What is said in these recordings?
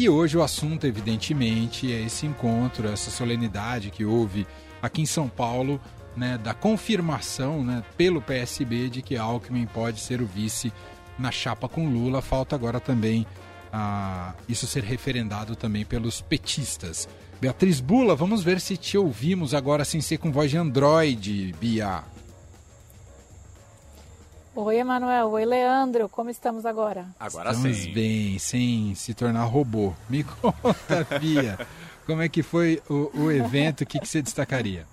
E hoje o assunto, evidentemente, é esse encontro, essa solenidade que houve aqui em São Paulo, né, da confirmação né, pelo PSB de que Alckmin pode ser o vice na chapa com Lula. Falta agora também ah, isso ser referendado também pelos petistas. Beatriz Bula, vamos ver se te ouvimos agora sem ser com voz de Android, Bia. Oi, Emanuel. Oi, Leandro. Como estamos agora? Agora estamos sim. bem, sem se tornar robô. Me conta, Bia, como é que foi o, o evento? O que, que você destacaria?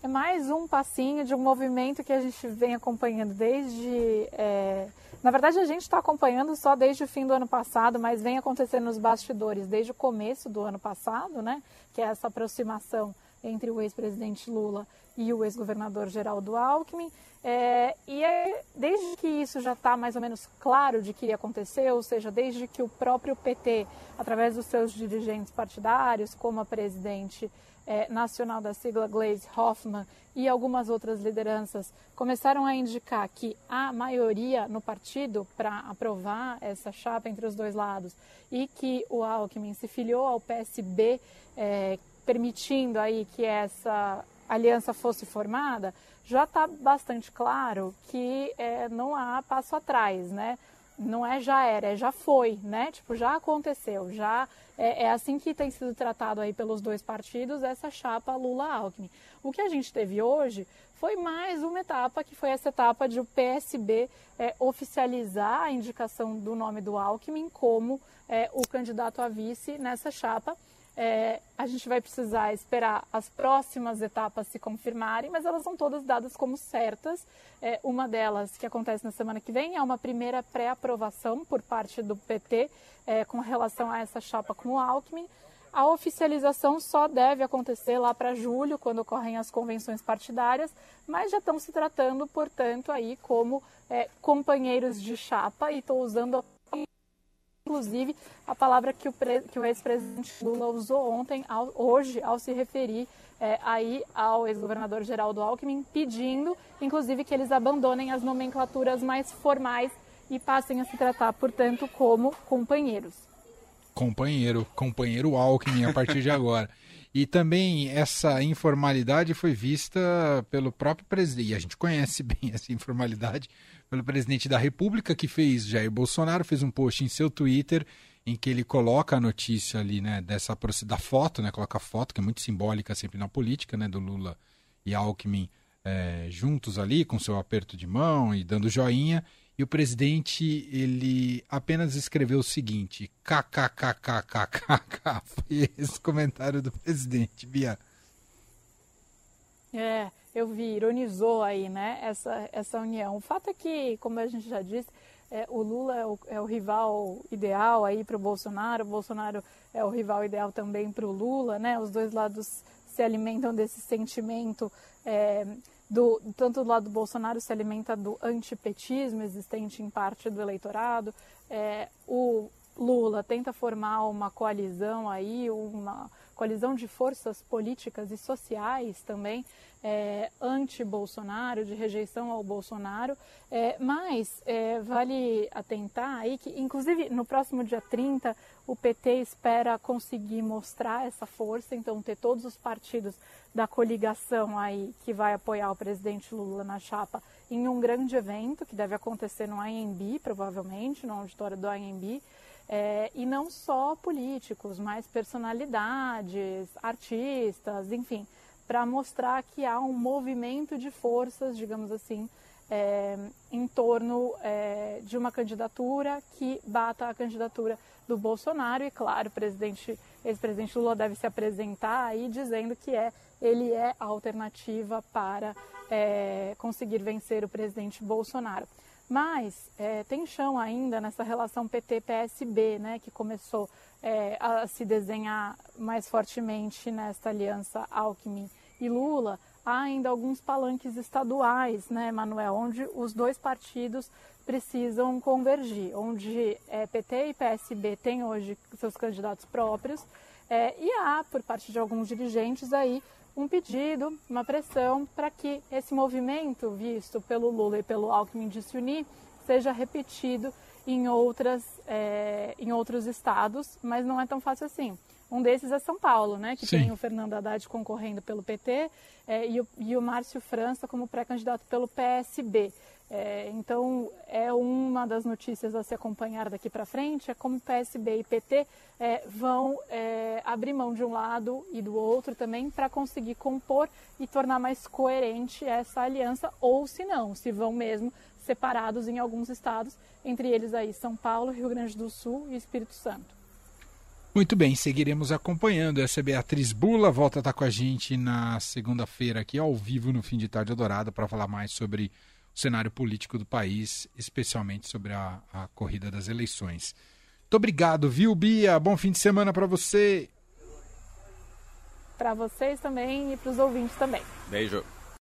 É mais um passinho de um movimento que a gente vem acompanhando desde. É... Na verdade, a gente está acompanhando só desde o fim do ano passado, mas vem acontecendo nos bastidores desde o começo do ano passado, né? Que é essa aproximação entre o ex-presidente Lula e o ex-governador Geraldo Alckmin. É, e é, desde que isso já está mais ou menos claro de que ia acontecer, ou seja, desde que o próprio PT, através dos seus dirigentes partidários, como a presidente é, nacional da sigla Glaze Hoffman e algumas outras lideranças, começaram a indicar que a maioria no partido para aprovar essa chapa entre os dois lados e que o Alckmin se filiou ao PSB, é, permitindo aí que essa aliança fosse formada, já está bastante claro que é, não há passo atrás, né? Não é já era, é já foi, né? Tipo, já aconteceu, já é, é assim que tem sido tratado aí pelos dois partidos essa chapa Lula-Alckmin. O que a gente teve hoje foi mais uma etapa, que foi essa etapa de o PSB é, oficializar a indicação do nome do Alckmin como é, o candidato a vice nessa chapa é, a gente vai precisar esperar as próximas etapas se confirmarem, mas elas são todas dadas como certas. É, uma delas, que acontece na semana que vem, é uma primeira pré-aprovação por parte do PT é, com relação a essa chapa com o Alckmin. A oficialização só deve acontecer lá para julho, quando ocorrem as convenções partidárias, mas já estão se tratando, portanto, aí como é, companheiros de chapa, e estou usando a inclusive a palavra que o, o ex-presidente Lula usou ontem, ao, hoje, ao se referir é, aí ao ex-governador Geraldo Alckmin, pedindo, inclusive, que eles abandonem as nomenclaturas mais formais e passem a se tratar, portanto, como companheiros. Companheiro, companheiro Alckmin a partir de agora. E também essa informalidade foi vista pelo próprio presidente, e a gente conhece bem essa informalidade, pelo presidente da República, que fez, Jair Bolsonaro, fez um post em seu Twitter em que ele coloca a notícia ali, né, dessa da foto, né, coloca a foto, que é muito simbólica sempre na política, né, do Lula e Alckmin é, juntos ali, com seu aperto de mão e dando joinha, e o presidente, ele apenas escreveu o seguinte, kkkkkkk, foi esse comentário do presidente, Bia. É, eu vi, ironizou aí, né, essa, essa união. O fato é que, como a gente já disse, é, o Lula é o, é o, rival ideal aí para o Bolsonaro, o Bolsonaro é o rival ideal também para o Lula, né? Os dois lados se alimentam desse sentimento, é, do, tanto do lado do Bolsonaro se alimenta do antipetismo existente em parte do eleitorado, é, o Lula tenta formar uma coalizão aí, uma coalizão de forças políticas e sociais também é, anti-Bolsonaro, de rejeição ao Bolsonaro, é, mas é, vale atentar aí que, inclusive, no próximo dia 30, o PT espera conseguir mostrar essa força, então ter todos os partidos da coligação aí que vai apoiar o presidente Lula na chapa em um grande evento que deve acontecer no AMB, provavelmente, no auditório do AMB, é, e não só políticos, mas personalidades, artistas, enfim, para mostrar que há um movimento de forças, digamos assim, é, em torno é, de uma candidatura que bata a candidatura do Bolsonaro e claro, o presidente, ex-presidente Lula deve se apresentar aí dizendo que é ele é a alternativa para é, conseguir vencer o presidente Bolsonaro. Mas é, tem chão ainda nessa relação PT-PSB, né, que começou é, a se desenhar mais fortemente nesta aliança Alckmin e Lula. Há ainda alguns palanques estaduais, né, Manuel, onde os dois partidos precisam convergir, onde é, PT e PSB têm hoje seus candidatos próprios, é, e há, por parte de alguns dirigentes aí, um pedido, uma pressão para que esse movimento visto pelo Lula e pelo Alckmin de se unir seja repetido em, outras, é, em outros estados, mas não é tão fácil assim. Um desses é São Paulo, né, que Sim. tem o Fernando Haddad concorrendo pelo PT é, e, o, e o Márcio França como pré-candidato pelo PSB. É, então, é uma das notícias a se acompanhar daqui para frente, é como PSB e PT é, vão é, abrir mão de um lado e do outro também para conseguir compor e tornar mais coerente essa aliança, ou se não, se vão mesmo separados em alguns estados, entre eles aí São Paulo, Rio Grande do Sul e Espírito Santo. Muito bem, seguiremos acompanhando. Essa é Beatriz Bula, volta a estar com a gente na segunda-feira aqui ao vivo no Fim de Tarde Dourada para falar mais sobre o cenário político do país, especialmente sobre a, a corrida das eleições. Muito obrigado, viu, Bia? Bom fim de semana para você. Para vocês também e para os ouvintes também. Beijo.